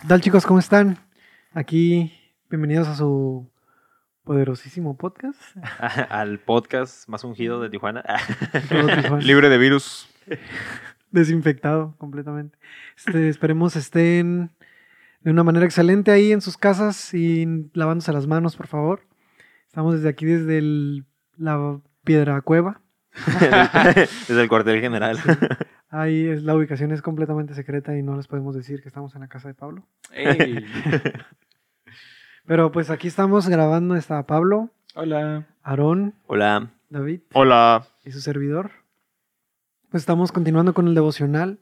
¿Qué tal chicos? ¿Cómo están? Aquí, bienvenidos a su poderosísimo podcast. Al podcast más ungido de Tijuana. Libre de virus. Desinfectado completamente. Este, esperemos estén de una manera excelente ahí en sus casas y lavándose las manos, por favor. Estamos desde aquí, desde el- la Piedra Cueva. Desde el cuartel general. Ahí es, la ubicación es completamente secreta y no les podemos decir que estamos en la casa de Pablo. Ey. Pero pues aquí estamos grabando, está Pablo, Hola. Aarón, Hola. David Hola. y su servidor. Pues estamos continuando con el devocional.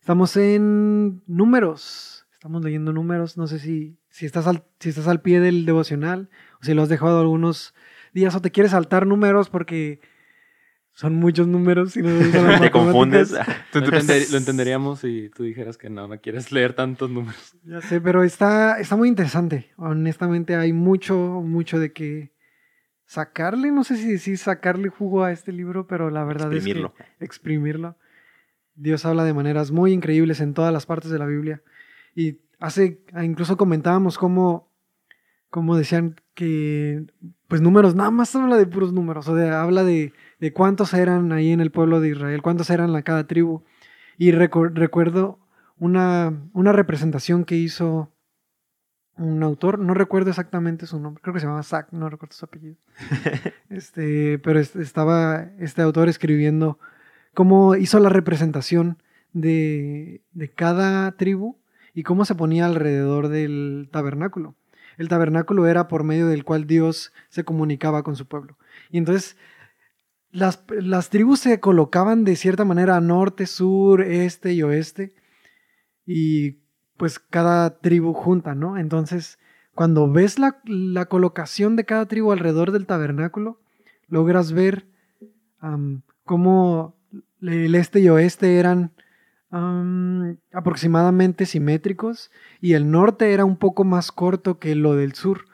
Estamos en números. Estamos leyendo números. No sé si, si, estás, al, si estás al pie del devocional o si lo has dejado algunos días o te quieres saltar números porque son muchos números y no te confundes. matemáticas. Lo, entender- lo entenderíamos si tú dijeras que no, no quieres leer tantos números. Ya sé, pero está, está muy interesante. Honestamente, hay mucho, mucho de que sacarle. No sé si decir sacarle jugo a este libro, pero la verdad Exprimirlo. es que exprimirlo. Dios habla de maneras muy increíbles en todas las partes de la Biblia. Y hace, incluso comentábamos cómo, cómo decían que, pues números, nada más habla de puros números. O sea, habla de, de cuántos eran ahí en el pueblo de Israel, cuántos eran en cada tribu. Y recu- recuerdo una, una representación que hizo un autor, no recuerdo exactamente su nombre, creo que se llamaba Zach, no recuerdo su apellido. este, pero es- estaba este autor escribiendo cómo hizo la representación de, de cada tribu y cómo se ponía alrededor del tabernáculo. El tabernáculo era por medio del cual Dios se comunicaba con su pueblo. Y entonces las, las tribus se colocaban de cierta manera norte, sur, este y oeste. Y pues cada tribu junta, ¿no? Entonces, cuando ves la, la colocación de cada tribu alrededor del tabernáculo, logras ver cómo el este y oeste eran am, aproximadamente simétricos y el norte era un poco más corto que lo del sur.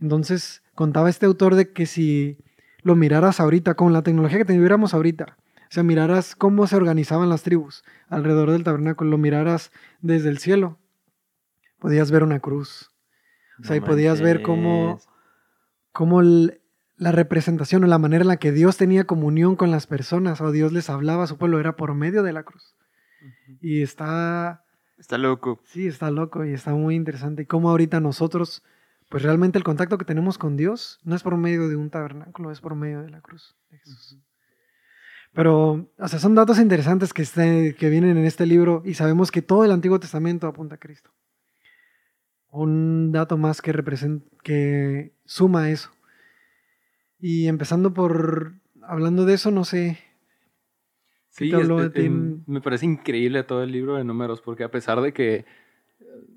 Entonces, contaba este autor de que si lo miraras ahorita, con la tecnología que tuviéramos ahorita, o sea, miraras cómo se organizaban las tribus alrededor del tabernáculo, lo miraras desde el cielo, podías ver una cruz. O sea, y podías ver cómo, cómo el- la representación o la manera en la que Dios tenía comunión con las personas o Dios les hablaba a su pueblo era por medio de la cruz. Y está, Está loco. sí, está loco y está muy interesante. Y cómo ahorita nosotros, pues realmente el contacto que tenemos con Dios no es por medio de un tabernáculo, es por medio de la cruz de Jesús. Pero, o sea, son datos interesantes que, este- que vienen en este libro y sabemos que todo el Antiguo Testamento apunta a Cristo. Un dato más que, represent- que suma eso. Y empezando por, hablando de eso, no sé, Sí, habló este, de ti? em, me parece increíble todo el libro de números, porque a pesar de que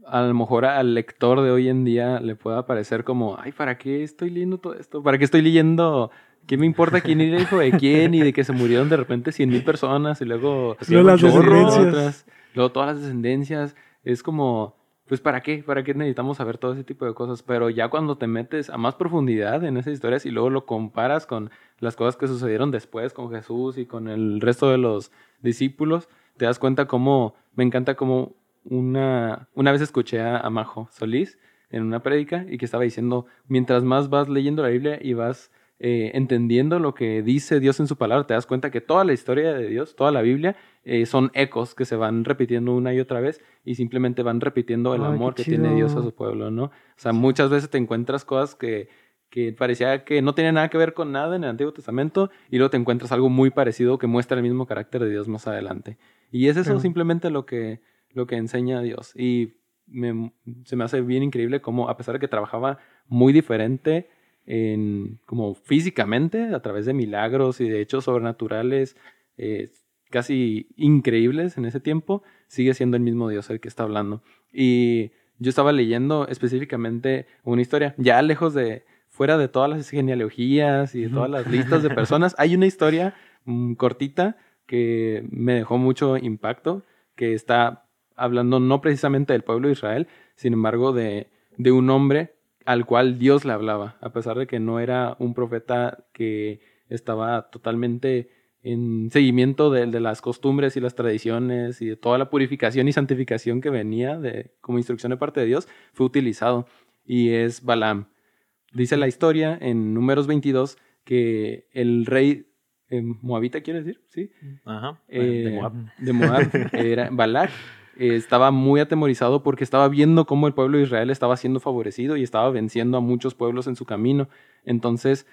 a lo mejor al lector de hoy en día le pueda parecer como, ay, ¿para qué estoy leyendo todo esto? ¿Para qué estoy leyendo? ¿Qué me importa quién era hijo de quién? Y de que se murieron de repente cien mil personas y luego, Luego las descendencias. luego todas las descendencias. Es como, pues ¿para qué? ¿Para qué necesitamos saber todo ese tipo de cosas? Pero ya cuando te metes a más profundidad en esas historias y luego lo comparas con las cosas que sucedieron después con Jesús y con el resto de los discípulos, te das cuenta cómo, me encanta cómo una, una vez escuché a, a Majo Solís en una prédica y que estaba diciendo, mientras más vas leyendo la Biblia y vas eh, entendiendo lo que dice Dios en su palabra, te das cuenta que toda la historia de Dios, toda la Biblia, eh, son ecos que se van repitiendo una y otra vez y simplemente van repitiendo el Ay, amor que tiene Dios a su pueblo, ¿no? O sea, muchas veces te encuentras cosas que, que parecía que no tenían nada que ver con nada en el Antiguo Testamento y luego te encuentras algo muy parecido que muestra el mismo carácter de Dios más adelante. Y es eso simplemente lo que, lo que enseña Dios. Y me- se me hace bien increíble cómo, a pesar de que trabajaba muy diferente en, como físicamente, a través de milagros y de hechos sobrenaturales eh, casi increíbles en ese tiempo, sigue siendo el mismo Dios el que está hablando. Y yo estaba leyendo específicamente una historia, ya lejos de, fuera de todas las genealogías y de todas las listas de personas, hay una historia mm, cortita que me dejó mucho impacto, que está hablando no precisamente del pueblo de Israel, sin embargo de, de un hombre al cual Dios le hablaba, a pesar de que no era un profeta que estaba totalmente en seguimiento de, de, las costumbres y las tradiciones y de toda la purificación y santificación que venía de, como instrucción de parte de Dios, fue utilizado. Y es Balaam. Dice la historia en números 22 que el rey eh, moabita, ¿quiere decir? Sí. Ajá. Eh, de Moab. de Moab, era Balak, eh, estaba muy atemorizado porque estaba viendo cómo el pueblo de Israel estaba siendo favorecido y estaba venciendo a muchos pueblos en su camino. Entonces,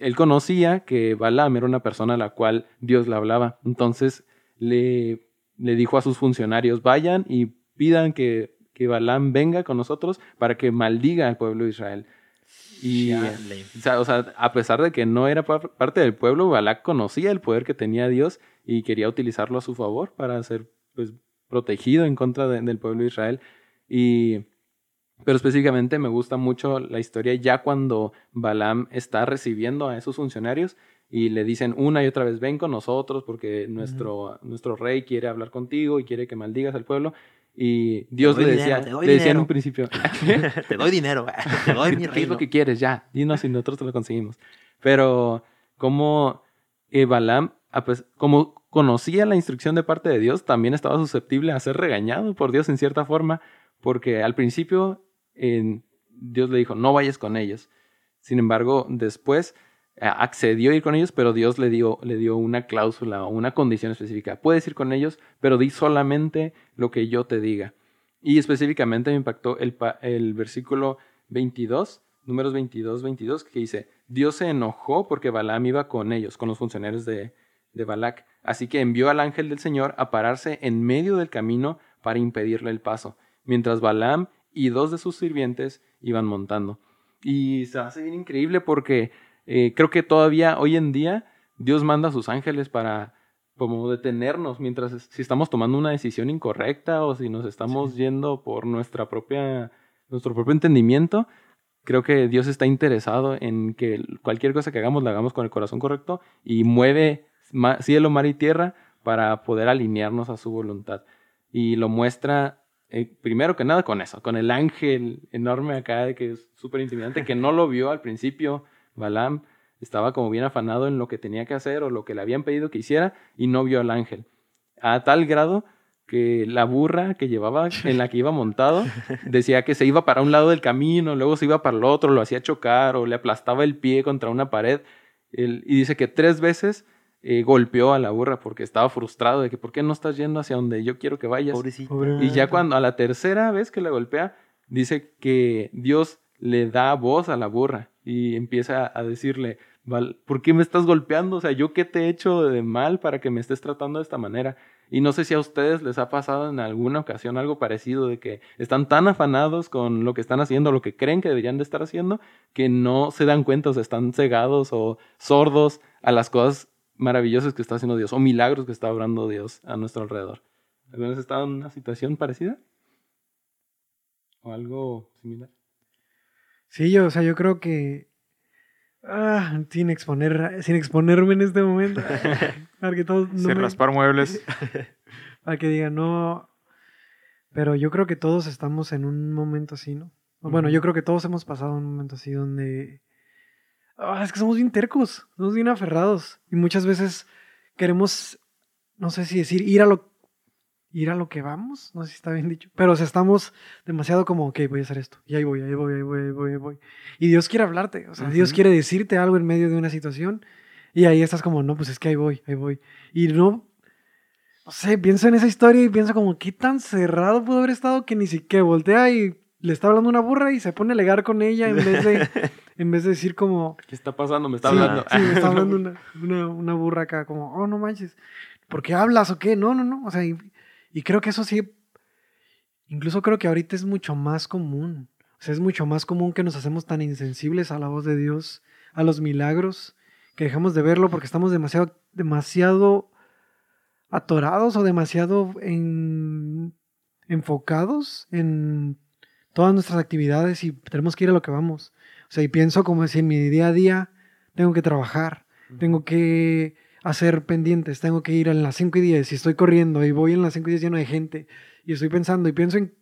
él conocía que Balaam era una persona a la cual Dios le hablaba. Entonces, le, le dijo a sus funcionarios, vayan y pidan que, que Balaam venga con nosotros para que maldiga al pueblo de Israel. Y, o sea, o sea, a pesar de que no era par- parte del pueblo, Balak conocía el poder que tenía Dios y quería utilizarlo a su favor para ser pues, protegido en contra de- del pueblo de Israel. Y, pero específicamente me gusta mucho la historia ya cuando Balaam está recibiendo a esos funcionarios y le dicen una y otra vez, ven con nosotros porque nuestro, nuestro rey quiere hablar contigo y quiere que maldigas al pueblo. Y Dios le dinero, decía, doy le decía en dinero. un principio, te doy dinero. Te doy mi ¿Qué es lo que quieres? Ya, dinos y nosotros te lo conseguimos. Pero como eh, Balaam, a pes- como conocía la instrucción de parte de Dios, también estaba susceptible a ser regañado por Dios en cierta forma, porque al principio Dios le dijo, no vayas con ellos. Sin embargo, después eh, accedió a ir con ellos, pero Dios le dio, le dio una cláusula o una condición específica. Puedes ir con ellos, pero di solamente lo que yo te diga. Y específicamente me impactó el, el versículo 22, números 22, 22, que dice, Dios se enojó porque Balaam iba con ellos, con los funcionarios de, de Balac. Así que envió al ángel del Señor a pararse en medio del camino para impedirle el paso, mientras Balaam y dos de sus sirvientes iban montando. Y se hace bien increíble porque eh, creo que todavía hoy en día Dios manda a sus ángeles para como detenernos mientras si estamos tomando una decisión incorrecta o si nos estamos yendo por nuestra propia nuestro propio entendimiento. Creo que Dios está interesado en que cualquier cosa que hagamos la hagamos con el corazón correcto y mueve ma- cielo, mar y tierra para poder alinearnos a su voluntad. Y lo muestra eh, primero que nada con eso, con el ángel enorme acá que es súper intimidante, que no lo vio al principio Balaam, estaba como bien afanado en lo que tenía que hacer o lo que le habían pedido que hiciera y no vio al ángel. A tal grado que la burra que llevaba, en la que iba montado, decía que se iba para un lado del camino, luego se iba para el otro, lo hacía chocar o le aplastaba el pie contra una pared. Y dice que tres veces eh, golpeó a la burra porque estaba frustrado de que ¿por qué no estás yendo hacia donde yo quiero que vayas? Y ya cuando a la tercera vez que la golpea, dice que Dios le da voz a la burra y empieza a decirle, "Val, ¿por qué me estás golpeando? O sea, ¿yo qué te he hecho de mal para que me estés tratando de esta manera? Y no sé si a ustedes les ha pasado en alguna ocasión algo parecido de que están tan afanados con lo que están haciendo, lo que creen que deberían de estar haciendo, que no se dan cuenta, o sea, están cegados o sordos a las cosas maravillosas que está haciendo Dios o milagros que está obrando Dios a nuestro alrededor. ¿Alguna vez estado en una situación parecida? ¿O algo similar? Sí, yo, o sea, yo creo que. Ah, sin exponer, sin exponerme en este momento. para que todos no Sin me- raspar muebles. para que digan, no. Pero yo creo que todos estamos en un momento así, ¿no? Bueno, yo creo que todos hemos pasado un momento así donde. Ah, es que somos bien tercos, somos bien aferrados. Y muchas veces queremos, no sé si decir, ir a lo. Ir a lo que vamos, no sé si está bien dicho. Pero o sea, estamos demasiado como, ok, voy a hacer esto. Y ahí voy, ahí voy, ahí voy, ahí voy, ahí voy. Y Dios quiere hablarte, o sea, Dios Ujú. quiere decirte algo en medio de una situación. Y ahí estás como, no, pues es que ahí voy, ahí voy. Y no, no sé, pienso en esa historia y pienso como, qué tan cerrado pudo haber estado que ni siquiera voltea y le está hablando una burra y se pone a alegar con ella en vez de, en vez de decir como, ¿Qué está pasando? Me está sí, hablando. sí, me está hablando una, una, una burra acá, como, oh, no manches, ¿por qué hablas o qué? No, no, no, o sea, y, y creo que eso sí, incluso creo que ahorita es mucho más común, o sea, es mucho más común que nos hacemos tan insensibles a la voz de Dios, a los milagros, que dejamos de verlo porque estamos demasiado, demasiado atorados o demasiado en- enfocados en todas nuestras actividades y tenemos que ir a lo que vamos. O sea, y pienso como si en mi día a día tengo que trabajar, tengo que hacer pendientes, tengo que ir en las 5 y 10 y estoy corriendo y voy en las 5 y 10 lleno de gente y estoy pensando y pienso en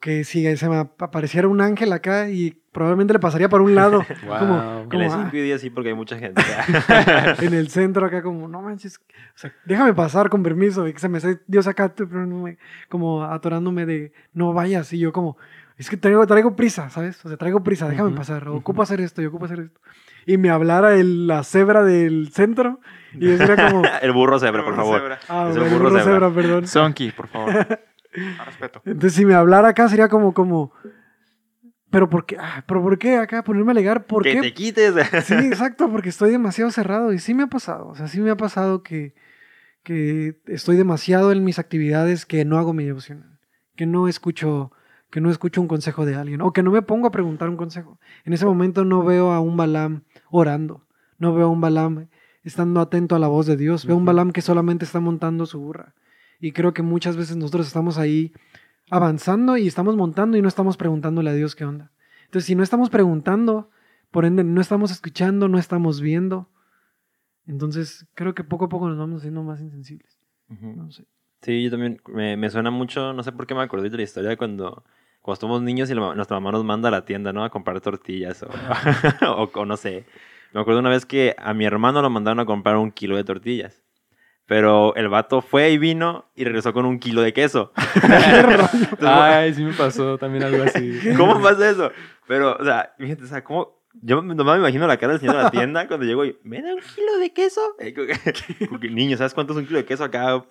que si se me ap- apareciera un ángel acá y probablemente le pasaría por un lado, Wow. como, En como, la ah, 5 y 10 sí, porque hay mucha gente. en el centro acá como, no manches, o sea, déjame pasar con permiso, y que se me hace Dios acá, tú, pero no me- como atorándome de, no vayas, y yo como, es que traigo, traigo prisa, ¿sabes? O sea, traigo prisa, déjame Ujú, pasar, ujú. ocupo hacer esto, yo ocupo hacer esto. Y me hablara el- la cebra del centro, y yo sería como, el burro cebra, por Burro favor. cebra. ah, Es el el burro burro cebra. cebra, perdón. Sonky, por favor. A respeto. Entonces, si me hablara acá, sería como, como, pero ¿por qué? Ah, ¿Pero por qué acá? Ponerme a alegar, ¿por que qué? te quites. Sí, exacto, porque estoy demasiado cerrado y sí me ha pasado, o sea, sí me ha pasado que, que estoy demasiado en mis actividades que no hago mi devocional, que no escucho que no escucho un consejo de alguien o que no me pongo a preguntar un consejo. En ese momento no veo a un Balam orando, no veo a un Balam estando atento a la voz de Dios, veo a un. Balam que solamente está montando su burra. Y creo que muchas veces nosotros estamos ahí avanzando y estamos montando y no estamos preguntándole a Dios qué onda. Entonces, si no estamos preguntando, por ende no estamos escuchando, no estamos viendo. Entonces, creo que poco a poco nos vamos haciendo más insensibles. Ujú. No sé. Sí, yo también me, me suena mucho, no sé por qué me acordé de la historia de cuando, cuando somos niños y la nuestra mamá nos manda a la tienda, ¿no? A comprar tortillas o, o, o no sé. Me acuerdo una vez que a mi hermano lo mandaron a comprar un kilo de tortillas. Pero el vato fue y vino y regresó con un kilo de queso. Entonces, Ay, sí me pasó también algo así. ¿Cómo pasa eso? Pero, o sea, fíjate, o sea, ¿cómo? Yo nomás me imagino la cara del señor de la tienda cuando llego y, ¿me da un kilo de queso? Niño, ¿sabes cuánto es un kilo de queso acá?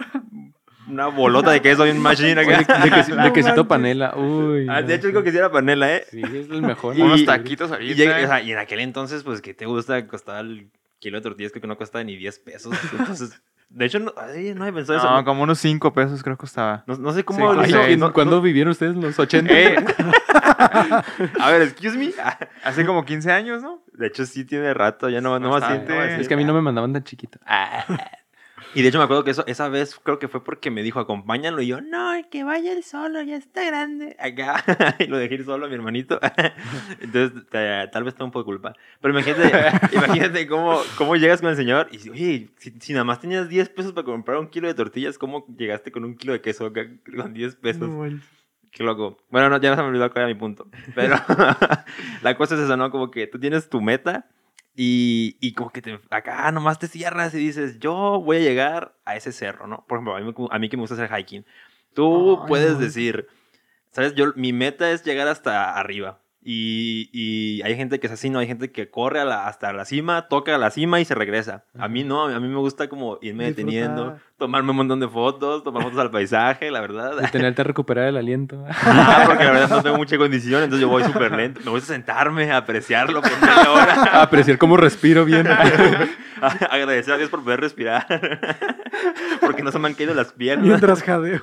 Una bolota de queso y un machine acá. de, quesito panela. Uy. Ah, de hecho, creo que sí era panela, ¿eh? Sí, es el mejor. Y- Unos taquitos Y, ahorita. llega- o sea, y en aquel entonces, pues, ¿qué te gusta? Costaba el kilo de tortillas, creo que no costaba ni 10 pesos. Entonces, de hecho, no, ay, no había pensado eso. No, como unos 5 pesos creo que costaba. No, no sé Sí, cómo... no- no- ¿Cuándo vivieron ustedes los 80? Eh, A ver, excuse me. hace como 15 años, ¿no? De hecho, sí tiene rato, ya no, no más siente. Es que a mí no me mandaban tan chiquito. Y de hecho me acuerdo que eso, esa vez creo que fue porque me dijo, acompáñalo. Y yo, no, que vaya él solo, ya está grande. Acá. y lo dejé ir solo a mi hermanito. Entonces, tal vez tengo un poco de culpa. Pero imagínate, imagínate cómo, cómo llegas con el señor y oye, si, si nada más tenías 10 pesos para comprar un kilo de tortillas, ¿cómo llegaste con un kilo de queso acá con 10 pesos? No. Qué loco. Bueno, no, ya no se me olvidó cuál era mi punto. Pero la cosa es eso, ¿no? Como que tú tienes tu meta y, y como que te, acá nomás te cierras y dices, yo voy a llegar a ese cerro, ¿no? Por ejemplo, a mí, me- a mí que me gusta hacer hiking. Tú puedes no. decir, ¿sabes? Yo, mi meta es llegar hasta arriba. Y, y hay gente que es así, ¿no? Hay gente que corre a la- hasta la cima, toca a la cima y se regresa. A mí no, a mí me gusta como irme Disfrutar. deteniendo, tomarme un montón de fotos, tomar fotos al paisaje, la verdad. De tenerte a recuperar el aliento. Ah, porque la verdad no tengo mucha condición, entonces yo voy súper lento. Me gusta sentarme, apreciarlo por media hora. Apreciar cómo respiro bien. Agradecer a Dios por poder respirar. Porque no se me han caído las piernas. Mientras jadeo.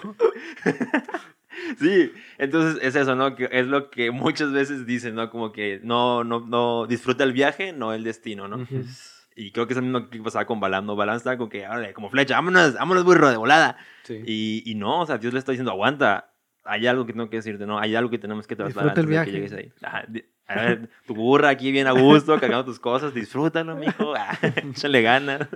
Sí, entonces es eso, ¿no? Que es lo que muchas veces dicen, ¿no? Como que no, no, no disfruta el viaje, no el destino, ¿no? Ujú. Y creo que es lo mismo que pasaba con Balam, ¿no? Balam estaba como que, órale, como flecha, vámonos, vámonos, burro, de volada. Sí. Y, y no, o sea, Dios le está diciendo, aguanta, hay algo que tengo que decirte, ¿no? Hay algo que tenemos que el antes de que viaje. llegues ahí. A ver, tu burra aquí bien a gusto, cargando tus cosas, disfrútalo, mijo. Ah, Échale ganas.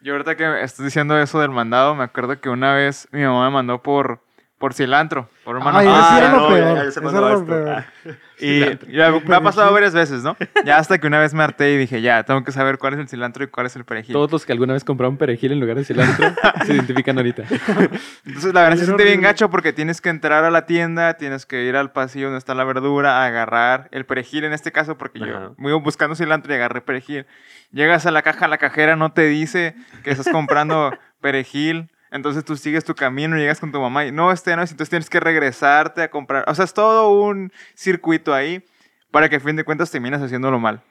Yo ahorita que estás diciendo eso del mandado, me acuerdo que una vez mi mamá me mandó por, por cilantro, por un Ay, mano- eso era Ah, lo no, peor. ya sé era va lo esto. peor. Ah. Y ya me ha pasado varias veces, ¿no? Ya hasta que una vez me harté y dije, ya, tengo que saber cuál es el cilantro y cuál es el perejil. Todos los que alguna vez compraron perejil en lugar de cilantro se identifican ahorita. Entonces, la verdad se Era siente bien gacho porque tienes que entrar a la tienda, tienes que ir al pasillo donde está la verdura, agarrar el perejil en este caso, porque Ajá. yo me iba buscando cilantro y agarré perejil. Llegas a la caja, la cajera no te dice que estás comprando perejil. Entonces tú sigues tu camino, llegas con tu mamá y no, este no es, entonces tienes que regresarte a comprar. O sea, es todo un circuito ahí para que a fin de cuentas termines haciéndolo mal.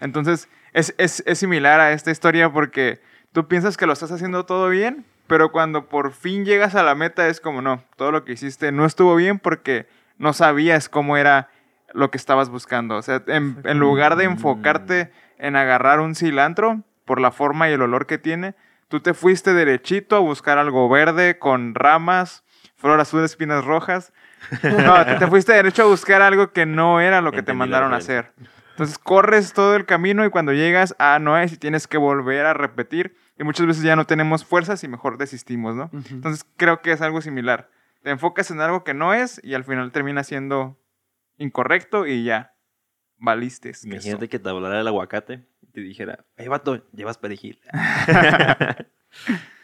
Entonces, es, es, es similar a esta historia porque tú piensas que lo estás haciendo todo bien, pero cuando por fin llegas a la meta es como, no, todo lo que hiciste no estuvo bien porque no sabías cómo era lo que estabas buscando. O sea, en, en lugar de enfocarte en agarrar un cilantro por la forma y el olor que tiene, tú te fuiste derechito a buscar algo verde con ramas, flor azul, espinas rojas. No, te, te fuiste derecho a buscar algo que no era lo que te Entendí mandaron a hacer. Entonces corres todo el camino y cuando llegas a no es y tienes que volver a repetir. Y muchas veces ya no tenemos fuerzas y mejor desistimos, ¿no? Entonces creo que es algo similar. te enfocas en algo que no es y al final termina siendo incorrecto y ya, valiste. Imagínate que te hablara el aguacate y te dijera, hey vato, llevas perejil.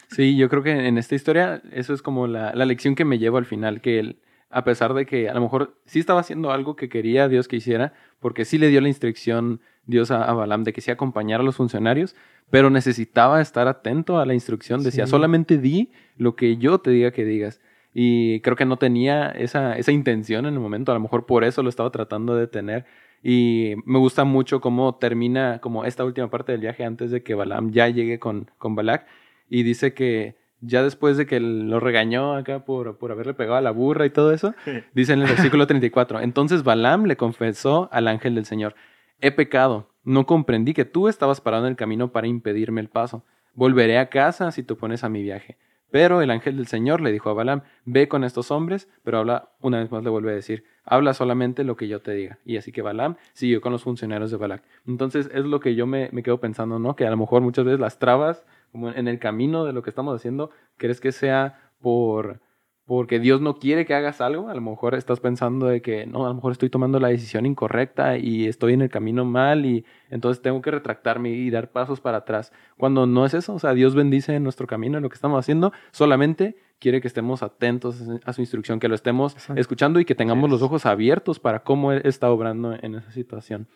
Sí, yo creo que en esta historia eso es como la, la lección que me llevo al final, que él, a pesar de que a lo mejor sí estaba haciendo algo que quería Dios que hiciera, porque sí le dio la instrucción Dios a, a Balaam de que sí acompañara a los funcionarios, pero necesitaba estar atento a la instrucción. Decía, Sí. solamente di lo que yo te diga que digas. Y creo que no tenía esa, esa intención en el momento, a lo mejor por eso lo estaba tratando de tener. Y me gusta mucho cómo termina como esta última parte del viaje antes de que Balaam ya llegue con, con Balak. Y dice que ya después de que lo regañó acá por, por haberle pegado a la burra y todo eso, dice en el versículo 34, entonces Balaam le confesó al ángel del Señor, he pecado, no comprendí que tú estabas parado en el camino para impedirme el paso. Volveré a casa si te pones a mi viaje. Pero el ángel del Señor le dijo a Balaam, ve con estos hombres, pero habla, una vez más le vuelve a decir, habla solamente lo que yo te diga. Y así que Balaam siguió con los funcionarios de Balak. Entonces es lo que yo me, me quedo pensando, ¿no? Que a lo mejor muchas veces las trabas, como en el camino de lo que estamos haciendo, ¿crees que sea por porque Dios no quiere que hagas algo? A lo mejor estás pensando de que, no, a lo mejor estoy tomando la decisión incorrecta y estoy en el camino mal y entonces tengo que retractarme y dar pasos para atrás. Cuando no es eso, o sea, Dios bendice nuestro camino en lo que estamos haciendo, solamente quiere que estemos atentos a su instrucción, que lo estemos Exacto. escuchando y que tengamos los ojos abiertos para cómo Él está obrando en esa situación.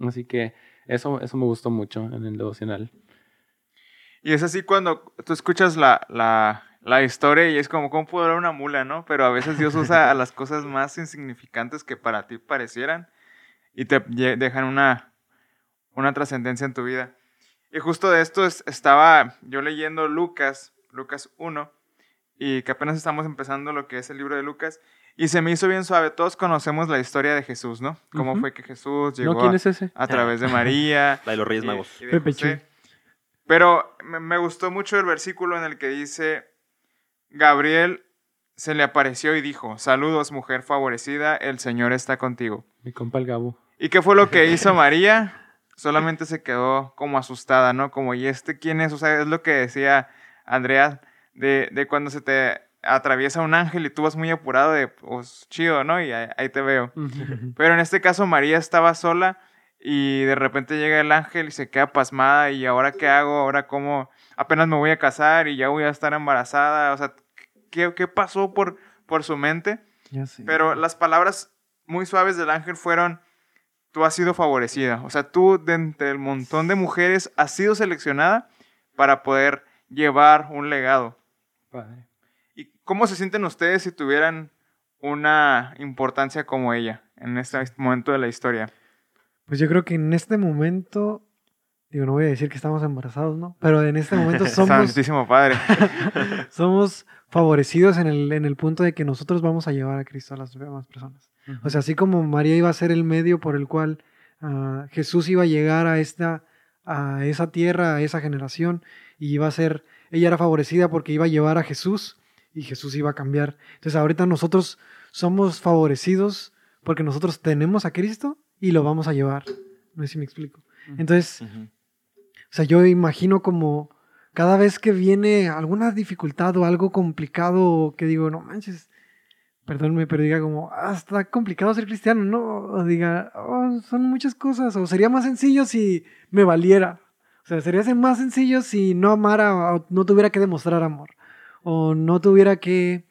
Así que eso, eso me gustó mucho en el devocional. Y es así cuando tú escuchas la, la, la historia y es como, ¿cómo puedo hablar una mula, no? Pero a veces Dios usa a las cosas más insignificantes que para ti parecieran y te dejan una, una trascendencia en tu vida. Y justo de esto es- estaba yo leyendo Lucas, Lucas 1, y que apenas estamos empezando lo que es el libro de Lucas, y se me hizo bien suave. Todos conocemos la historia de Jesús, ¿no? Cómo fue que Jesús llegó ¿No? ¿Quién a, es ese? a través de María. La de los Reyes Magos. y de Pepe. Pero me, me gustó mucho el versículo en el que dice, Gabriel se le apareció y dijo, saludos mujer favorecida, el Señor está contigo. Mi compa el Gabo. ¿Y qué fue lo que hizo María? Solamente se quedó como asustada, ¿no? Como, ¿y este quién es? O sea, es lo que decía Andrea, de, de cuando se te atraviesa un ángel y tú vas muy apurado de, pues, chido, ¿no? Y ahí- ahí te veo. Pero en este caso María estaba sola y de repente llega el ángel y se queda pasmada y ahora qué hago, ahora cómo, apenas me voy a casar y ya voy a estar embarazada, o sea, ¿qué, qué pasó por, por su mente? Ya sé. Pero las palabras muy suaves del ángel fueron, tú has sido favorecida, o sea, tú de entre el montón de mujeres has sido seleccionada para poder llevar un legado. Padre. ¿Y cómo se sienten ustedes si tuvieran una importancia como ella en este momento de la historia? Pues yo creo que en este momento, digo, no voy a decir que estamos embarazados, ¿no? Pero en este momento somos, Santísimo Padre. somos favorecidos en el, en el punto de que nosotros vamos a llevar a Cristo a las demás personas. O sea, así como María iba a ser el medio por el cual ah, Jesús iba a llegar a esta a esa tierra, a esa generación, y iba a ser, ella era favorecida porque iba a llevar a Jesús y Jesús iba a cambiar. Entonces ahorita nosotros somos favorecidos porque nosotros tenemos a Cristo y lo vamos a llevar. No sé si me explico. Entonces, Ujú. O sea, yo imagino como cada vez que viene alguna dificultad o algo complicado que digo, no manches, perdónme, pero diga como, ah, está complicado ser cristiano, ¿no? O diga, "Oh, son muchas cosas, o sería más sencillo si me valiera. O sea, sería más sencillo si no amara o no tuviera que demostrar amor. O no tuviera que,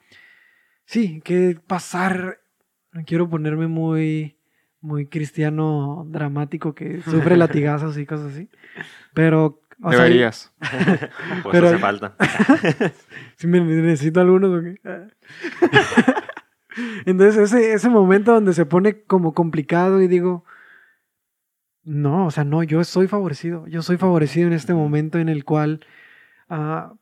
sí, que pasar, no quiero ponerme muy, muy cristiano dramático que sufre latigazos y cosas así. Pero, o sea, Deberías. Pues Pero- hace falta. si me necesito algunos o qué? Entonces, ese, ese momento donde se pone como complicado y digo, no, o sea, no, yo soy favorecido. Yo soy favorecido en este momento en el cual ah,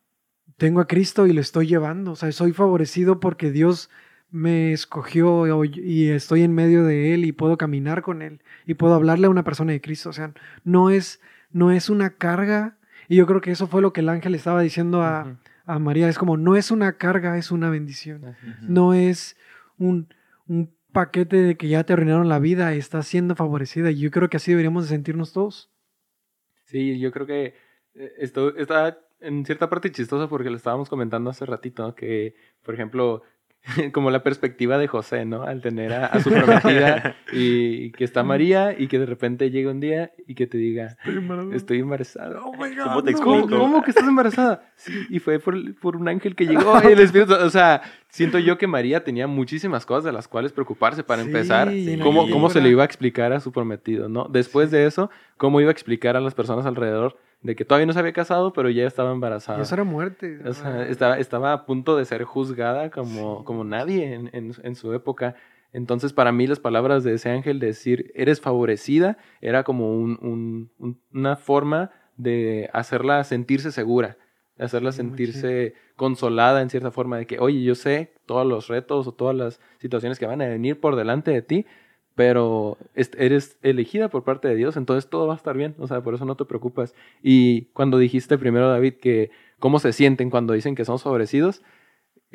tengo a Cristo y lo estoy llevando. O sea, soy favorecido porque Dios me escogió y estoy en medio de Él y puedo caminar con Él y puedo hablarle a una persona de Cristo. O sea, no es, no es una carga. Y yo creo que eso fue lo que el ángel estaba diciendo a, a María. Es como, no es una carga, es una bendición. No es un, un paquete de que ya te arruinaron la vida, estás siendo favorecida. Y yo creo que así deberíamos de sentirnos todos. Sí, yo creo que eh, esto está en cierta parte chistoso porque lo estábamos comentando hace ratito, ¿no? que, por ejemplo, como la perspectiva de José, ¿no? Al tener a, a su prometida y, y que está María y que de repente llega un día y que te diga, Estoy embarazada. estoy embarazada. Oh my God, ¿Cómo te no. ¿Cómo, explico? cómo que estás embarazada? Sí, y fue por, por un ángel que llegó. y el Espíritu, o sea, siento yo que María tenía muchísimas cosas de las cuales preocuparse para Sí, empezar. llena ¿Cómo, cómo se le iba a explicar a su prometido, no? Después de eso, ¿cómo iba a explicar a las personas alrededor de que todavía no se había casado, pero ya estaba embarazada? Y eso era muerte. O sea, estaba, estaba a punto de ser juzgada como, como nadie en, en- en su época. Entonces, para mí, las palabras de ese ángel, de decir, eres favorecida, era como un- un- un- una forma de hacerla sentirse segura, de hacerla Sí, sentirse consolada en cierta forma, de que, oye, yo sé todos los retos o todas las situaciones que van a venir por delante de ti, pero eres elegida por parte de Dios, entonces todo va a estar bien, o sea, por eso no te preocupas. Y cuando dijiste primero, David, que cómo se sienten cuando dicen que somos favorecidos,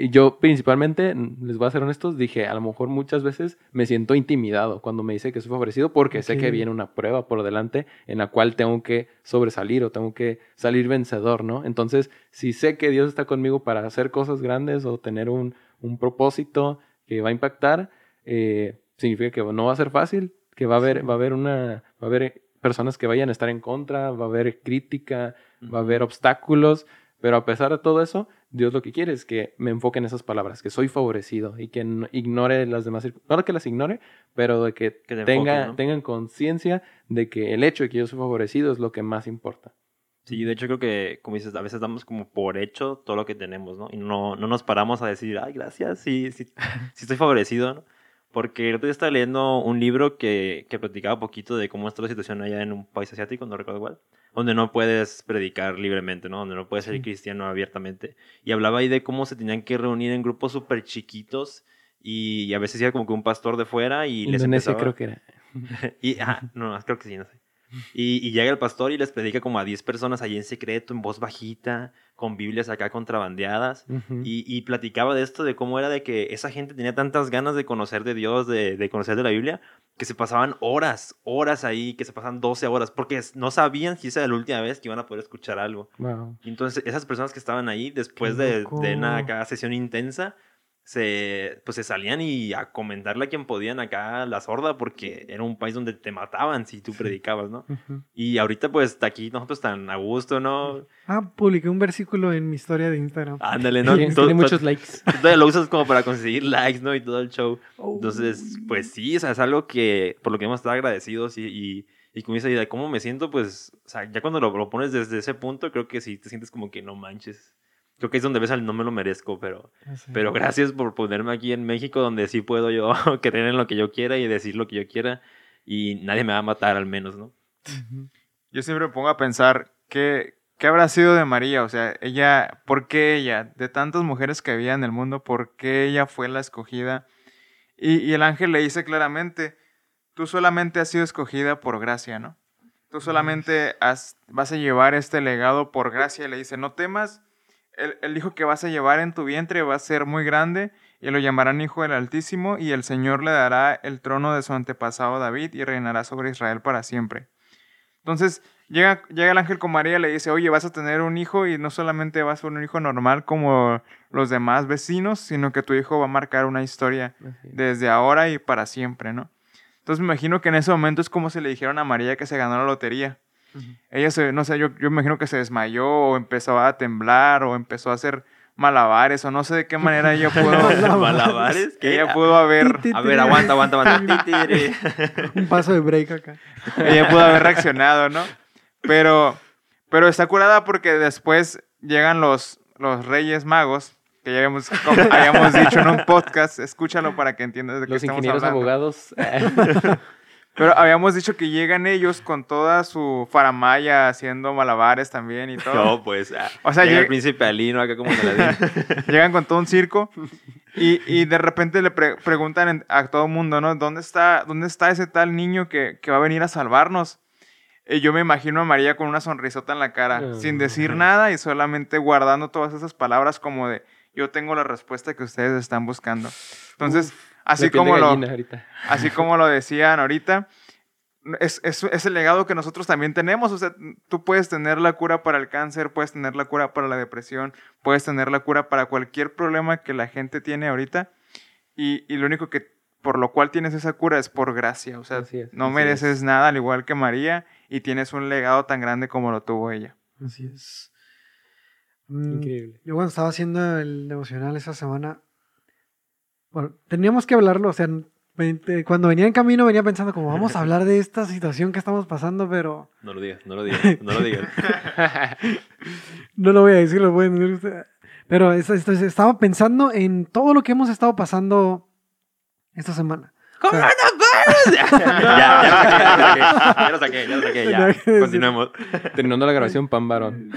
y yo principalmente, les voy a ser honestos, dije, a lo mejor muchas veces me siento intimidado cuando me dice que soy favorecido porque sé que viene una prueba por delante en la cual tengo que sobresalir o tengo que salir vencedor, ¿no? Entonces, si sé que Dios está conmigo para hacer cosas grandes o tener un, un propósito que va a impactar, eh, significa que no va a ser fácil, que va a haber, va a haber una, va a haber personas que vayan a estar en contra, va a haber crítica, va a haber obstáculos, pero a pesar de todo eso, Dios lo que quiere es que me enfoque en esas palabras, que soy favorecido y que no- ignore las demás, circun- no que las ignore, pero de que, Que te tenga, enfoque, ¿no? tengan conciencia de que el hecho de que yo soy favorecido es lo que más importa. Sí, de hecho creo que, como dices, a veces damos como por hecho todo lo que tenemos, ¿no? Y no, no nos paramos a decir, ay, gracias, sí, sí, sí estoy favorecido, ¿no? Porque el estaba leyendo un libro que, que platicaba un poquito de cómo está la situación allá en un país asiático, no recuerdo cuál, donde no puedes predicar libremente, ¿no? Donde no puedes ser Sí. cristiano abiertamente. Y hablaba ahí de cómo se tenían que reunir en grupos súper chiquitos y, y a veces iba como que un pastor de fuera y les Indonesia empezaba... creo que era. Y, ah, no, creo que sí, no sé. Y, y llega el pastor y les predica como a 10 personas allí en secreto, en voz bajita, con Biblias acá contrabandeadas. Y, y platicaba de esto, de cómo era de que esa gente tenía tantas ganas de conocer de Dios, de, de conocer de la Biblia, que se pasaban horas, horas ahí, que se pasaban 12 horas, porque no sabían si esa era la última vez que iban a poder escuchar algo. Wow. Y entonces esas personas que estaban ahí, después de, de una acá sesión intensa, se, pues se salían y a comentarle a quien podían acá la sorda, porque era un país donde te mataban si tú predicabas, ¿no? Ujú. Y ahorita pues está aquí nosotros tan a gusto, ¿no? Ah, publiqué un versículo en mi historia de Instagram. Ándale, ¿no? Tiene, Todo- tiene todo- muchos likes. todavía lo usas como para conseguir likes, ¿no? Y todo el show. Oh. Entonces, pues sí, o sea, es algo que por lo que hemos estado agradecidos y, y, y como dice, de cómo me siento, pues, o sea, ya cuando lo, lo pones desde ese punto, creo que sí te sientes como que no manches. Creo que es donde ves al no me lo merezco, pero, sé. pero gracias por ponerme aquí en México, donde sí puedo yo creer en lo que yo quiera y decir lo que yo quiera y nadie me va a matar al menos, ¿no? Yo siempre me pongo a pensar qué, qué habrá sido de María, o sea, ella, ¿por qué ella? De tantas mujeres que había en el mundo, ¿por qué ella fue la escogida? Y, y el ángel le dice claramente, tú solamente has sido escogida por gracia, ¿no? Tú solamente has- vas a llevar este legado por gracia. Y le dice, no temas, el, el hijo que vas a llevar en tu vientre va a ser muy grande y lo llamarán Hijo del Altísimo y el Señor le dará el trono de su antepasado David y reinará sobre Israel para siempre. Entonces llega, llega el ángel con María y le dice, oye, vas a tener un hijo y no solamente vas a ser un hijo normal como los demás vecinos, sino que tu hijo va a marcar una historia desde ahora y para siempre, ¿no? Entonces me imagino que en ese momento es como si le dijeron a María que se ganó la lotería. Ella se, no sé, yo, yo imagino que se desmayó o empezó a temblar o empezó a hacer malabares o no sé de qué manera ella pudo, Malabares, ¿qué? ella pudo haber, A ver, aguanta, aguanta, aguanta. Un paso de break acá. ella pudo haber reaccionado, ¿no? Pero, pero está curada porque después llegan los, los Reyes Magos, que ya habíamos, como habíamos dicho en un podcast, escúchalo para que entiendas de qué Los estamos ingenieros abogados. Pero habíamos dicho que llegan ellos con toda su faramaya haciendo malabares también y todo. No, pues. ah, O sea, llega el príncipe Alino acá como te la di. Llegan con todo un circo y, y de repente le pre- preguntan en- a todo el mundo, ¿no? ¿Dónde está, ¿Dónde está ese tal niño que, que va a venir a salvarnos? Y yo me imagino a María con una sonrisota en la cara, Ah. sin decir nada y solamente guardando todas esas palabras como de yo tengo la respuesta que ustedes están buscando. Entonces, así como lo, ahorita. así como lo decían ahorita, es, es, es el legado que nosotros también tenemos. O sea, tú puedes tener la cura para el cáncer, puedes tener la cura para la depresión, puedes tener la cura para cualquier problema que la gente tiene ahorita. y, y lo único que por lo cual tienes esa cura es por gracia. O sea, es, no mereces es. nada al igual que María y tienes un legado tan grande como lo tuvo ella. Así es. Mm, Increíble. Yo cuando estaba haciendo el devocional esa semana, bueno, teníamos que hablarlo, o sea, cuando venía en camino venía pensando como vamos a hablar de esta situación que estamos pasando, pero No lo digas, no lo digas, no lo digas. no lo voy a decir, lo pueden decir ustedes. Pero es- es- es- estaba pensando en todo lo que hemos estado pasando esta semana. O sea, ya, ya lo saqué, ya lo saqué, ya lo saqué, ya. Continuemos. Terminando la grabación, pan varón.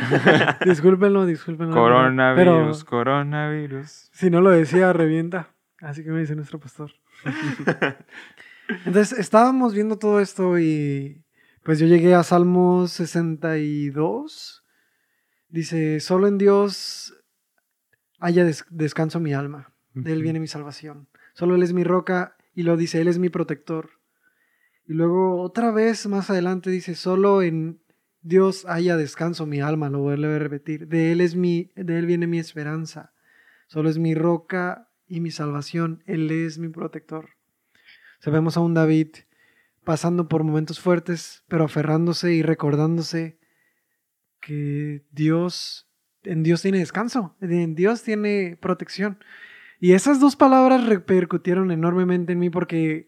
discúlpenlo, discúlpenlo. Coronavirus, Pero coronavirus. si no lo decía, revienta. Así que me dice nuestro pastor. Entonces, estábamos viendo todo esto y pues yo llegué a Salmo 62. Dice, solo en Dios haya des- descanso mi alma. De Él viene mi salvación. Solo Él es mi roca y lo dice, Él es mi protector. Y luego otra vez más adelante dice, solo en Dios haya descanso mi alma, lo vuelve a repetir. De Él es mi, de Él viene mi esperanza. Solo es mi roca y mi salvación. Él es mi protector. Sabemos a un David pasando por momentos fuertes, pero aferrándose y recordándose que Dios, en Dios tiene descanso, en Dios tiene protección. Y esas dos palabras repercutieron enormemente en mí porque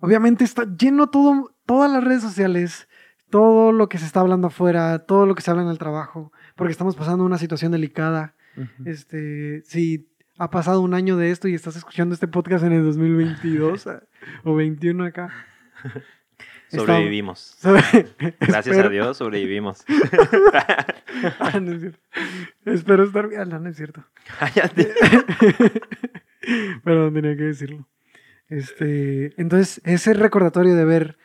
obviamente está lleno todo, todas las redes sociales, todo lo que se está hablando afuera, todo lo que se habla en el trabajo, porque estamos pasando una situación delicada. Ujú. Este, si ha pasado un año de esto y estás escuchando este podcast en el 2022 a- o 21 acá. Sobrevivimos. Gracias Espero- a Dios sobrevivimos. Ah, no es cierto. Espero estar bien. Ah, no, no es cierto. Cállate. Perdón, tenía que decirlo. Este, entonces, ese recordatorio de ver,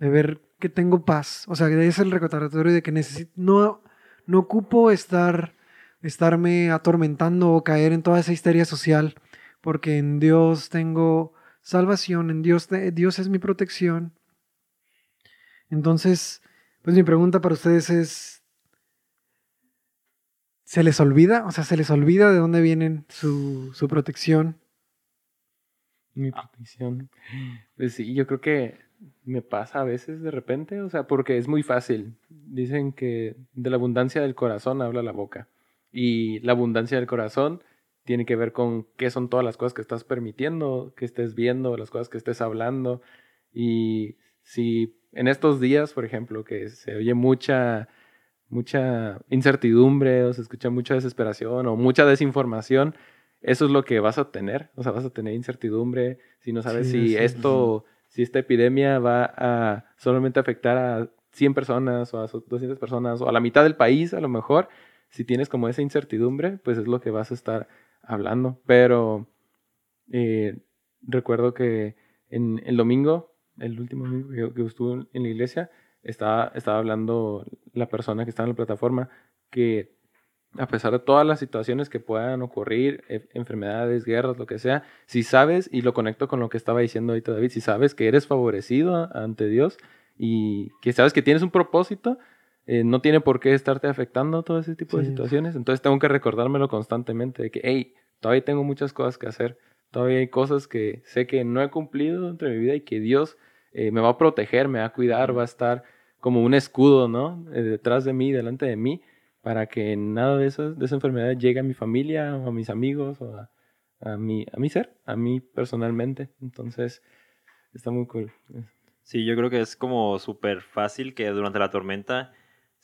de ver que tengo paz, o sea, es el recordatorio de que necesito, no, no ocupo estar, estarme atormentando o caer en toda esa histeria social, porque en Dios tengo salvación, en Dios, te- Dios es mi protección. Entonces, pues mi pregunta para ustedes es, ¿se les olvida? O sea, ¿se les olvida de dónde vienen su, su protección? Mi protección. Pues sí, yo creo que me pasa a veces de repente, o sea, porque es muy fácil. Dicen que de la abundancia del corazón habla la boca. Y la abundancia del corazón tiene que ver con qué son todas las cosas que estás permitiendo, que estés viendo, las cosas que estés hablando. Y si en estos días, por ejemplo, que se oye mucha mucha incertidumbre o se escucha mucha desesperación o mucha desinformación, eso es lo que vas a tener. O sea, vas a tener incertidumbre si no sabes Sí, si sí, esto, si esta epidemia va a solamente afectar a 100 personas o a 200 personas o a la mitad del país a lo mejor. Si tienes como esa incertidumbre, pues es lo que vas a estar hablando. Pero eh, recuerdo que en el domingo, el último domingo que, estuve en la iglesia, estaba, estaba hablando la persona que estaba en la plataforma que a pesar de todas las situaciones que puedan ocurrir, e- enfermedades, guerras, lo que sea, si sabes, y lo conecto con lo que estaba diciendo ahorita David, si sabes que eres favorecido ante Dios y que sabes que tienes un propósito, eh, no tiene por qué estarte afectando todo ese tipo de situaciones. Entonces tengo que recordármelo constantemente de que, hey, todavía tengo muchas cosas que hacer, todavía hay cosas que sé que no he cumplido dentro de mi vida y que Dios eh, me va a proteger, me va a cuidar, va a estar como un escudo, ¿no? Eh, detrás de mí, delante de mí, para que nada de, esas, de esa enfermedad llegue a mi familia o a mis amigos o a, a, mi, a mi ser, a mí personalmente. Entonces, está muy cool. Sí, yo creo que es como súper fácil que durante la tormenta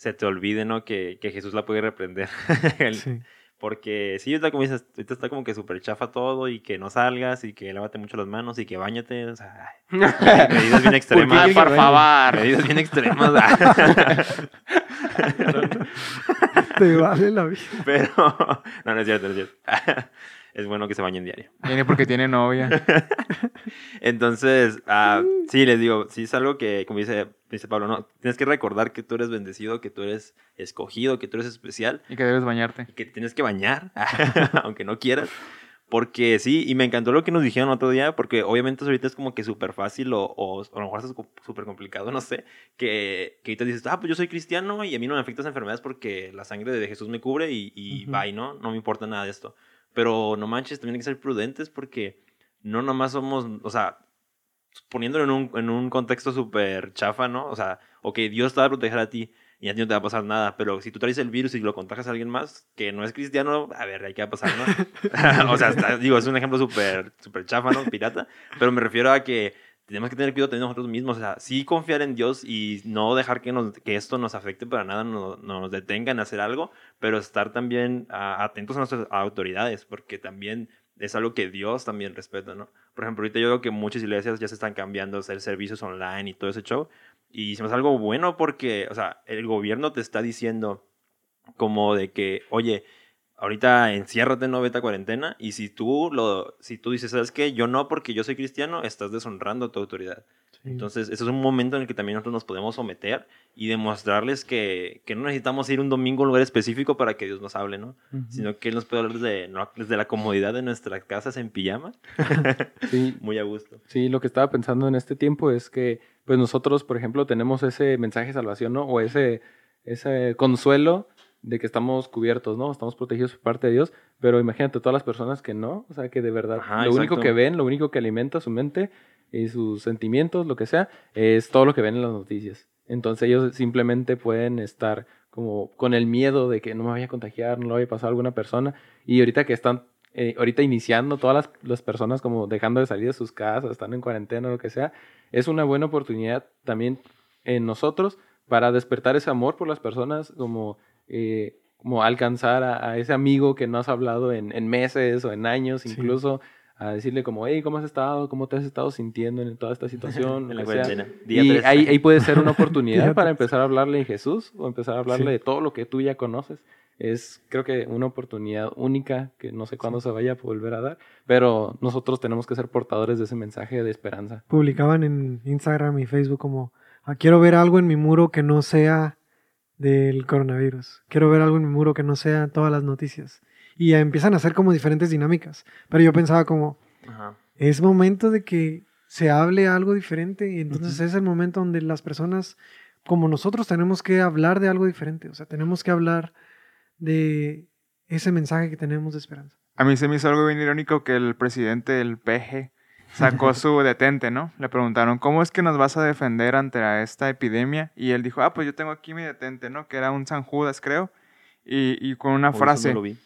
se te olvide, ¿no? Que, que Jesús la puede reprender. El- Sí. Porque sí, ahorita como dices, ahorita está como que súper chafa todo y que no salgas y que lávate mucho las manos y que bañate. O sea, medidas bien extremas. por bañe? favor. Medidas bien extremas. Te vale la vida. Pero, no, no es cierto, no es cierto. Es bueno que se bañen diario. Viene porque tiene novia. Entonces, ah, sí, les digo, sí es algo que, como dice, dice Pablo, no, tienes que recordar que tú eres bendecido, que tú eres escogido, que tú eres especial, Y que debes bañarte. que te tienes que bañar, aunque no quieras. Porque sí, y me encantó lo que nos dijeron otro día, porque obviamente ahorita es como que súper fácil o, o, o a lo mejor es súper complicado, no sé, que, que ahorita dices, ah, pues yo soy cristiano y a mí no me afectan las enfermedades porque la sangre de Jesús me cubre y, y bye, ¿no? No me importa nada de esto. Pero no manches, también hay que ser prudentes porque no nomás somos, o sea, poniéndolo en un, en un contexto súper chafa, ¿no? O sea, ok, Dios te va a proteger a ti y a ti no te va a pasar nada, pero si tú traes el virus y lo contagias a alguien más que no es cristiano, a ver, ¿qué va a pasar, no? o sea, digo, es un ejemplo súper súper chafa, ¿no? Pirata, pero me refiero a que tenemos que tener cuidado también nosotros mismos, o sea, sí confiar en Dios y no dejar que, nos, que esto nos afecte para nada, no, no nos detenga en hacer algo, pero estar también atentos a nuestras autoridades, porque también es algo que Dios también respeta, ¿no? Por ejemplo, ahorita yo veo que muchas iglesias ya se están cambiando a hacer servicios online y todo ese show, y se algo bueno porque, o sea, el gobierno te está diciendo como de que, oye, ahorita enciérrate, no vete a cuarentena, y si tú, lo, si tú dices, ¿sabes qué? Yo no porque yo soy cristiano, estás deshonrando a tu autoridad. Sí. Entonces, ese es un momento en el que también nosotros nos podemos someter y demostrarles que, que no necesitamos ir un domingo a un lugar específico para que Dios nos hable, ¿no? Ujú. Sino que Él nos puede hablar desde, no, desde la comodidad de nuestras casas en pijama, Sí, muy a gusto. Sí, lo que estaba pensando en este tiempo es que, pues nosotros, por ejemplo, tenemos ese mensaje de salvación, ¿no? O ese, ese consuelo de que estamos cubiertos, ¿no? Estamos protegidos por parte de Dios, pero imagínate todas las personas que no, o sea, que de verdad Ajá, lo único que ven, lo único que alimenta su mente y sus sentimientos, lo que sea, es todo lo que ven en las noticias. Entonces ellos simplemente pueden estar como con el miedo de que no me vaya a contagiar, no le vaya a pasar a alguna persona. Y ahorita que están, eh, ahorita iniciando todas las, las personas como dejando de salir de sus casas, están en cuarentena, lo que sea, es una buena oportunidad también en nosotros para despertar ese amor por las personas, como, eh, como alcanzar a, a ese amigo que no has hablado en, en meses o en años, Sí. incluso a decirle como, hey, ¿cómo has estado? ¿Cómo te has estado sintiendo en toda esta situación? En la cuarentena. Día Y ahí, ahí puede ser una oportunidad para empezar a hablarle de Jesús o empezar a hablarle Sí. de todo lo que tú ya conoces. Es, creo que, una oportunidad única que no sé cuándo se vaya a volver a dar, pero nosotros tenemos que ser portadores de ese mensaje de esperanza. Publicaban en Instagram y Facebook como, "Ah, quiero ver algo en mi muro que no sea del coronavirus. Quiero ver algo en mi muro que no sea todas las noticias. Y empiezan a hacer como diferentes dinámicas. Pero yo pensaba como, Ajá. es momento de que se hable algo diferente y entonces es el momento donde las personas como nosotros tenemos que hablar de algo diferente, o sea, tenemos que hablar de ese mensaje que tenemos de esperanza. A mí se me hizo algo bien irónico que el presidente del PG sacó su detente, ¿no? Le preguntaron, ¿cómo es que nos vas a defender ante esta epidemia? Y él dijo, ah, pues yo tengo aquí mi detente, ¿no? Que era un San Judas, creo. Y, y con una eso frase. no lo vi.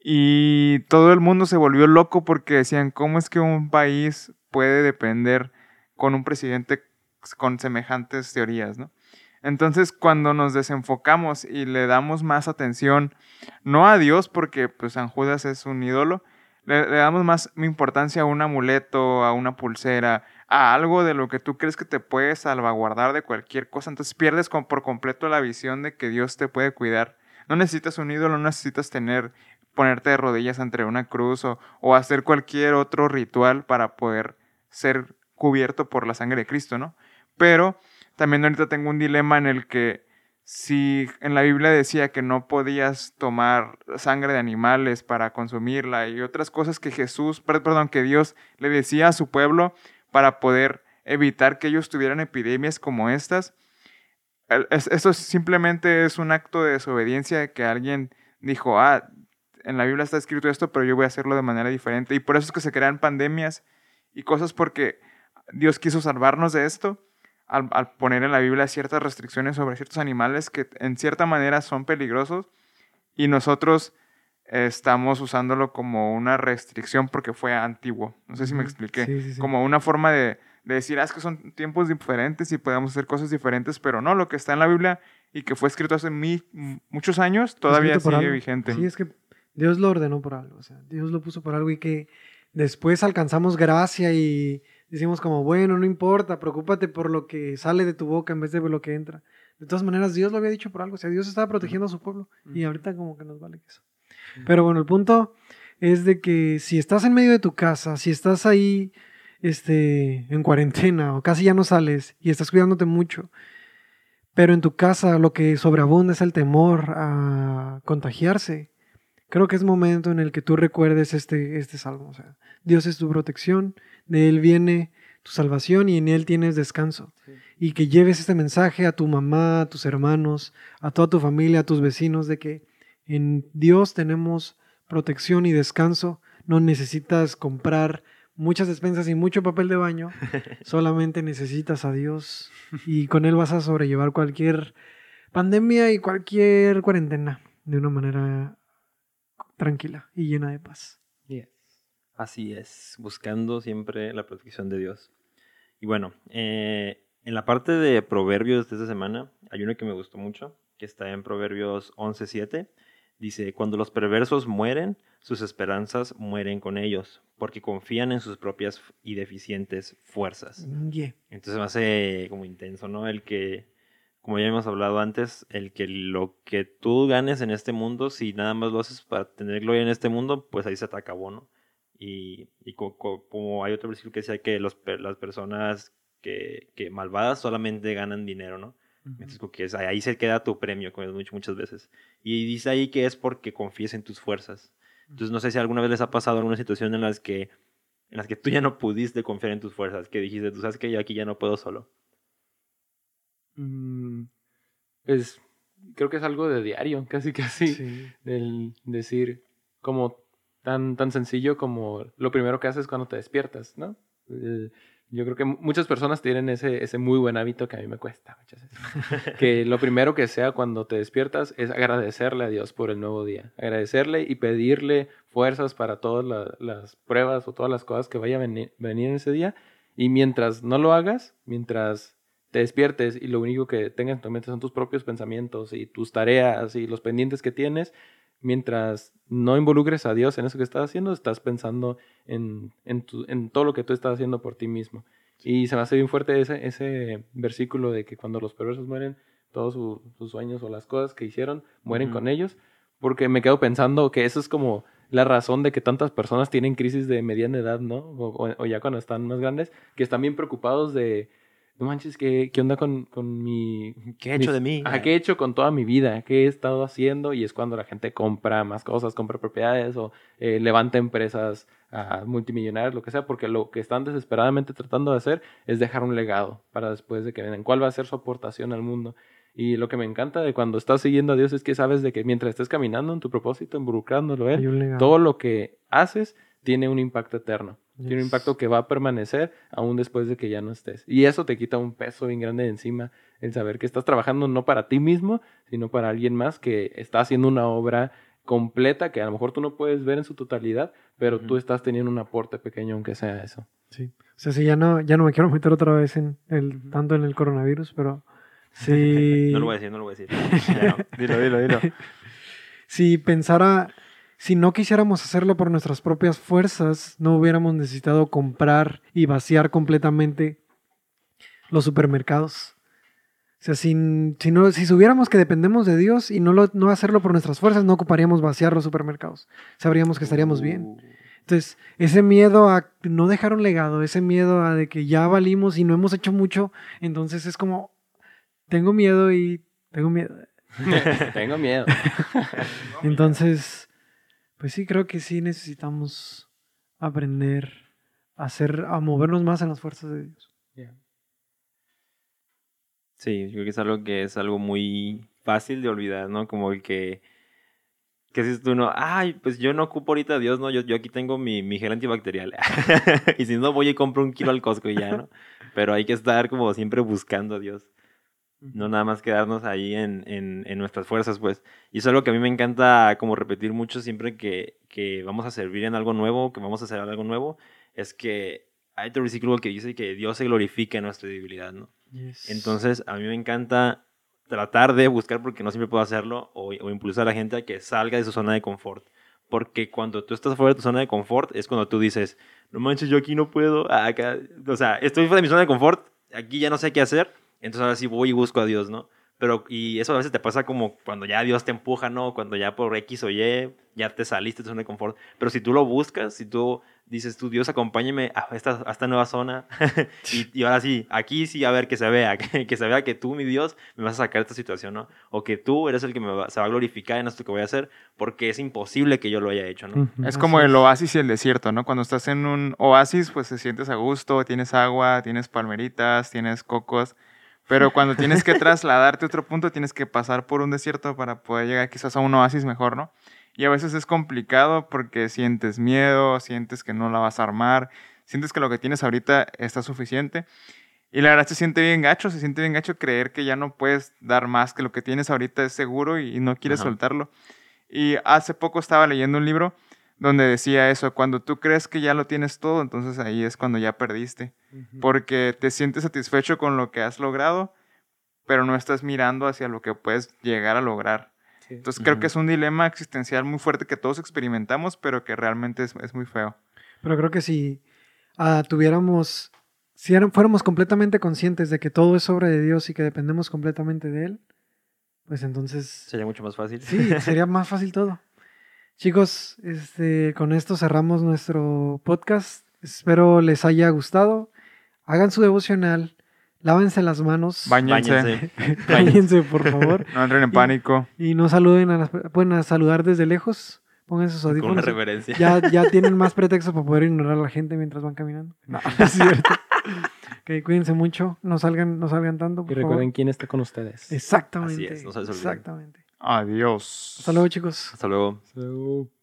Y todo el mundo se volvió loco porque decían, ¿cómo es que un país puede depender con un presidente con semejantes teorías, ¿no? Entonces, cuando nos desenfocamos y le damos más atención, no a Dios, porque pues San Judas es un ídolo, le, damos más importancia a un amuleto, a una pulsera, a algo de lo que tú crees que te puede salvaguardar de cualquier cosa, entonces pierdes con- por completo la visión de que Dios te puede cuidar. No necesitas un ídolo, no necesitas tener ponerte de rodillas entre una cruz o, o hacer cualquier otro ritual para poder ser cubierto por la sangre de Cristo, ¿no? Pero también ahorita tengo un dilema en el que si en la Biblia decía que no podías tomar sangre de animales para consumirla y otras cosas que Jesús, per- perdón, que Dios le decía a su pueblo para poder evitar que ellos tuvieran epidemias como estas, el- es- Esto simplemente es un acto de desobediencia de que alguien dijo, ah, en la Biblia está escrito esto, pero yo voy a hacerlo de manera diferente. Y por eso es que se crean pandemias y cosas porque Dios quiso salvarnos de esto al, al poner en la Biblia ciertas restricciones sobre ciertos animales que en cierta manera son peligrosos y nosotros eh, estamos usándolo como una restricción porque fue antiguo. No sé si me expliqué. Sí, sí, sí. Como una forma de, de decir, ah, es que son tiempos diferentes y podemos hacer cosas diferentes, pero no, lo que está en la Biblia y que fue escrito hace muchos años todavía sigue algo. vigente. Sí, es que Dios lo ordenó por algo, o sea, Dios lo puso por algo y que después alcanzamos gracia y decimos como, bueno, no importa, preocúpate por lo que sale de tu boca en vez de lo que entra. De todas maneras, Dios lo había dicho por algo, o sea, Dios estaba protegiendo a su pueblo y ahorita como que nos vale eso. Pero bueno, el punto es de que si estás en medio de tu casa, si estás ahí este, en cuarentena o casi ya no sales y estás cuidándote mucho, pero en tu casa lo que sobreabunda es el temor a contagiarse. Creo que es momento en el que tú recuerdes este, este salmo. O sea, Dios es tu protección, de Él viene tu salvación y en Él tienes descanso. Y que lleves este mensaje a tu mamá, a tus hermanos, a toda tu familia, a tus vecinos, de que en Dios tenemos protección y descanso. No necesitas comprar muchas despensas y mucho papel de baño, solamente necesitas a Dios y con Él vas a sobrellevar cualquier pandemia y cualquier cuarentena de una manera tranquila y llena de paz. Así es, buscando siempre la protección de Dios. Y bueno, eh, en la parte de proverbios de esta semana hay uno que me gustó mucho, que está en Proverbios 11.7. Dice, cuando los perversos mueren, sus esperanzas mueren con ellos, porque confían en sus propias y deficientes fuerzas. Yeah. Entonces me hace como intenso, ¿no? El que, como ya hemos hablado antes, el que lo que tú ganes en este mundo, si nada más lo haces para tener gloria en este mundo, pues ahí se te acabó, ¿no? Y, y co- co- como hay otro versículo que decía que los, las personas que, que malvadas solamente ganan dinero, ¿no? Entonces, como que es- ahí se queda tu premio, como hemos dicho muchas veces. Y dice ahí que es porque confíes en tus fuerzas. Entonces, no sé si alguna vez les ha pasado alguna situación en las que, en las que tú ya no pudiste confiar en tus fuerzas, que dijiste, tú sabes que yo aquí ya no puedo solo. Mm, Pues creo que es algo de diario, casi casi. Sí. Del decir, como tan, tan sencillo como lo primero que haces cuando te despiertas, ¿no? Eh, yo creo que mu- muchas personas tienen ese, ese muy buen hábito que a mí me cuesta muchas veces. que lo primero que sea cuando te despiertas es agradecerle a Dios por el nuevo día. Agradecerle y pedirle fuerzas para todas la- las pruebas o todas las cosas que vaya a veni- venir en ese día. Y mientras no lo hagas, mientras te despiertes y lo único que tengas en tu mente son tus propios pensamientos y tus tareas y los pendientes que tienes, mientras no involucres a Dios en eso que estás haciendo, estás pensando en, en, tu- en todo lo que tú estás haciendo por ti mismo. Y se me hace bien fuerte ese, ese versículo de que cuando los perversos mueren, todos su- sus sueños o las cosas que hicieron mueren con ellos, porque me quedo pensando que eso es como la razón de que tantas personas tienen crisis de mediana edad, ¿no? O ya cuando están más grandes, que están bien preocupados de, no manches, ¿qué, qué onda con, con mi... ¿Qué he hecho mis- de mí? Ajá, ¿qué he hecho con toda mi vida? ¿Qué he estado haciendo? Y es cuando la gente compra más cosas, compra propiedades o eh, levanta empresas ah, multimillonarias, lo que sea, porque lo que están desesperadamente tratando de hacer es dejar un legado para después de que vengan. ¿Cuál va a ser su aportación al mundo? Y lo que me encanta de cuando estás siguiendo a Dios es que sabes de que mientras estés caminando en tu propósito, involucrándolo Él, todo lo que haces tiene un impacto eterno. Tiene un impacto que va a permanecer aún después de que ya no estés. Y eso te quita un peso bien grande de encima, el saber que estás trabajando no para ti mismo, sino para alguien más que está haciendo una obra completa que a lo mejor tú no puedes ver en su totalidad, pero tú estás teniendo un aporte pequeño aunque sea eso. Sí. O sea, sí, ya no, ya no me quiero meter otra vez en el, tanto en el coronavirus, pero sí. No lo voy a decir, no lo voy a decir. Ya no. Dilo, dilo, dilo. si pensara, si no quisiéramos hacerlo por nuestras propias fuerzas, no hubiéramos necesitado comprar y vaciar completamente los supermercados. O sea, sin- si, no, si supiéramos que dependemos de Dios y no, lo, no hacerlo por nuestras fuerzas, no ocuparíamos vaciar los supermercados. Sabríamos que estaríamos bien. Uh, Entonces, ese miedo a no dejar un legado, ese miedo a de que ya valimos y no hemos hecho mucho, entonces es como, tengo miedo y tengo miedo. Tengo miedo. Entonces, pues sí, creo que sí necesitamos aprender a hacer, a movernos más en las fuerzas de Dios. Sí, yo creo que es algo que es algo muy fácil de olvidar, ¿no? Como el que, que dices tú, no, ay, pues yo no ocupo ahorita a Dios, ¿no? Yo, yo aquí tengo mi, mi gel antibacterial. y si no, voy y compro un kilo al Costco y ya, ¿no? Pero hay que estar como siempre buscando a Dios. No nada más quedarnos ahí en, en, en nuestras fuerzas, pues. Y eso es algo que a mí me encanta como repetir mucho siempre que, que vamos a servir en algo nuevo, que vamos a hacer algo nuevo, es que hay otro versículo que dice que Dios se glorifica en nuestra debilidad, ¿no? Entonces, a mí me encanta tratar de buscar, porque no siempre puedo hacerlo, o, o impulsar a la gente a que salga de su zona de confort. Porque cuando tú estás fuera de tu zona de confort, es cuando tú dices, no manches, yo aquí no puedo, ah, acá, o sea, estoy fuera de mi zona de confort, aquí ya no sé qué hacer, entonces ahora sí voy y busco a Dios, ¿no? Pero, y eso a veces te pasa como cuando ya Dios te empuja, ¿no? Cuando ya por X o Y ya te saliste de tu zona de confort. Pero si tú lo buscas, si tú dices, tú, Dios, acompáñame a esta, a esta nueva zona, y, y ahora sí, aquí sí, a ver, que se vea, que, que se vea que tú, mi Dios, me vas a sacar de esta situación, ¿no? O que tú eres el que me va, se va a glorificar en esto que voy a hacer, porque es imposible que yo lo haya hecho, ¿no? Ujú, Es así como el oasis y el desierto, ¿no? Cuando estás en un oasis, pues te sientes a gusto, tienes agua, tienes palmeritas, tienes cocos. Pero cuando tienes que trasladarte a otro punto, tienes que pasar por un desierto para poder llegar quizás a un oasis mejor, ¿no? Y a veces es complicado porque sientes miedo, sientes que no la vas a armar, sientes que lo que tienes ahorita está suficiente. Y la verdad se siente bien gacho, se siente bien gacho creer que ya no puedes dar más, que lo que tienes ahorita es seguro y, no quieres Ajá. soltarlo. Y hace poco estaba leyendo un libro donde decía eso, cuando tú crees que ya lo tienes todo, entonces ahí es cuando ya perdiste, porque te sientes satisfecho con lo que has logrado, pero no estás mirando hacia lo que puedes llegar a lograr. Sí. Entonces creo que es un dilema existencial muy fuerte que todos experimentamos, pero que realmente es, es muy feo. Pero creo que si ah, tuviéramos, si fuéramos completamente conscientes de que todo es obra de Dios y que dependemos completamente de Él, pues entonces Sería mucho más fácil. sí, sería más fácil todo. Chicos, este, con esto cerramos nuestro podcast. Espero les haya gustado. Hagan su devocional, lávense las manos, Báñense, Báñense. por favor no entren en Y- pánico. y no saluden a las, pueden a saludar desde lejos. Pongan sus Con una audífonos. reverencia. ya, ya tienen más pretextos para poder ignorar a la gente mientras van caminando. No, es cierto. Ok, cuídense mucho, no salgan, no salgan tanto, Y recuerden favor. quién está con ustedes. Exactamente. Así es, no se. Exactamente. Adiós. Hasta luego, chicos. Hasta luego. So-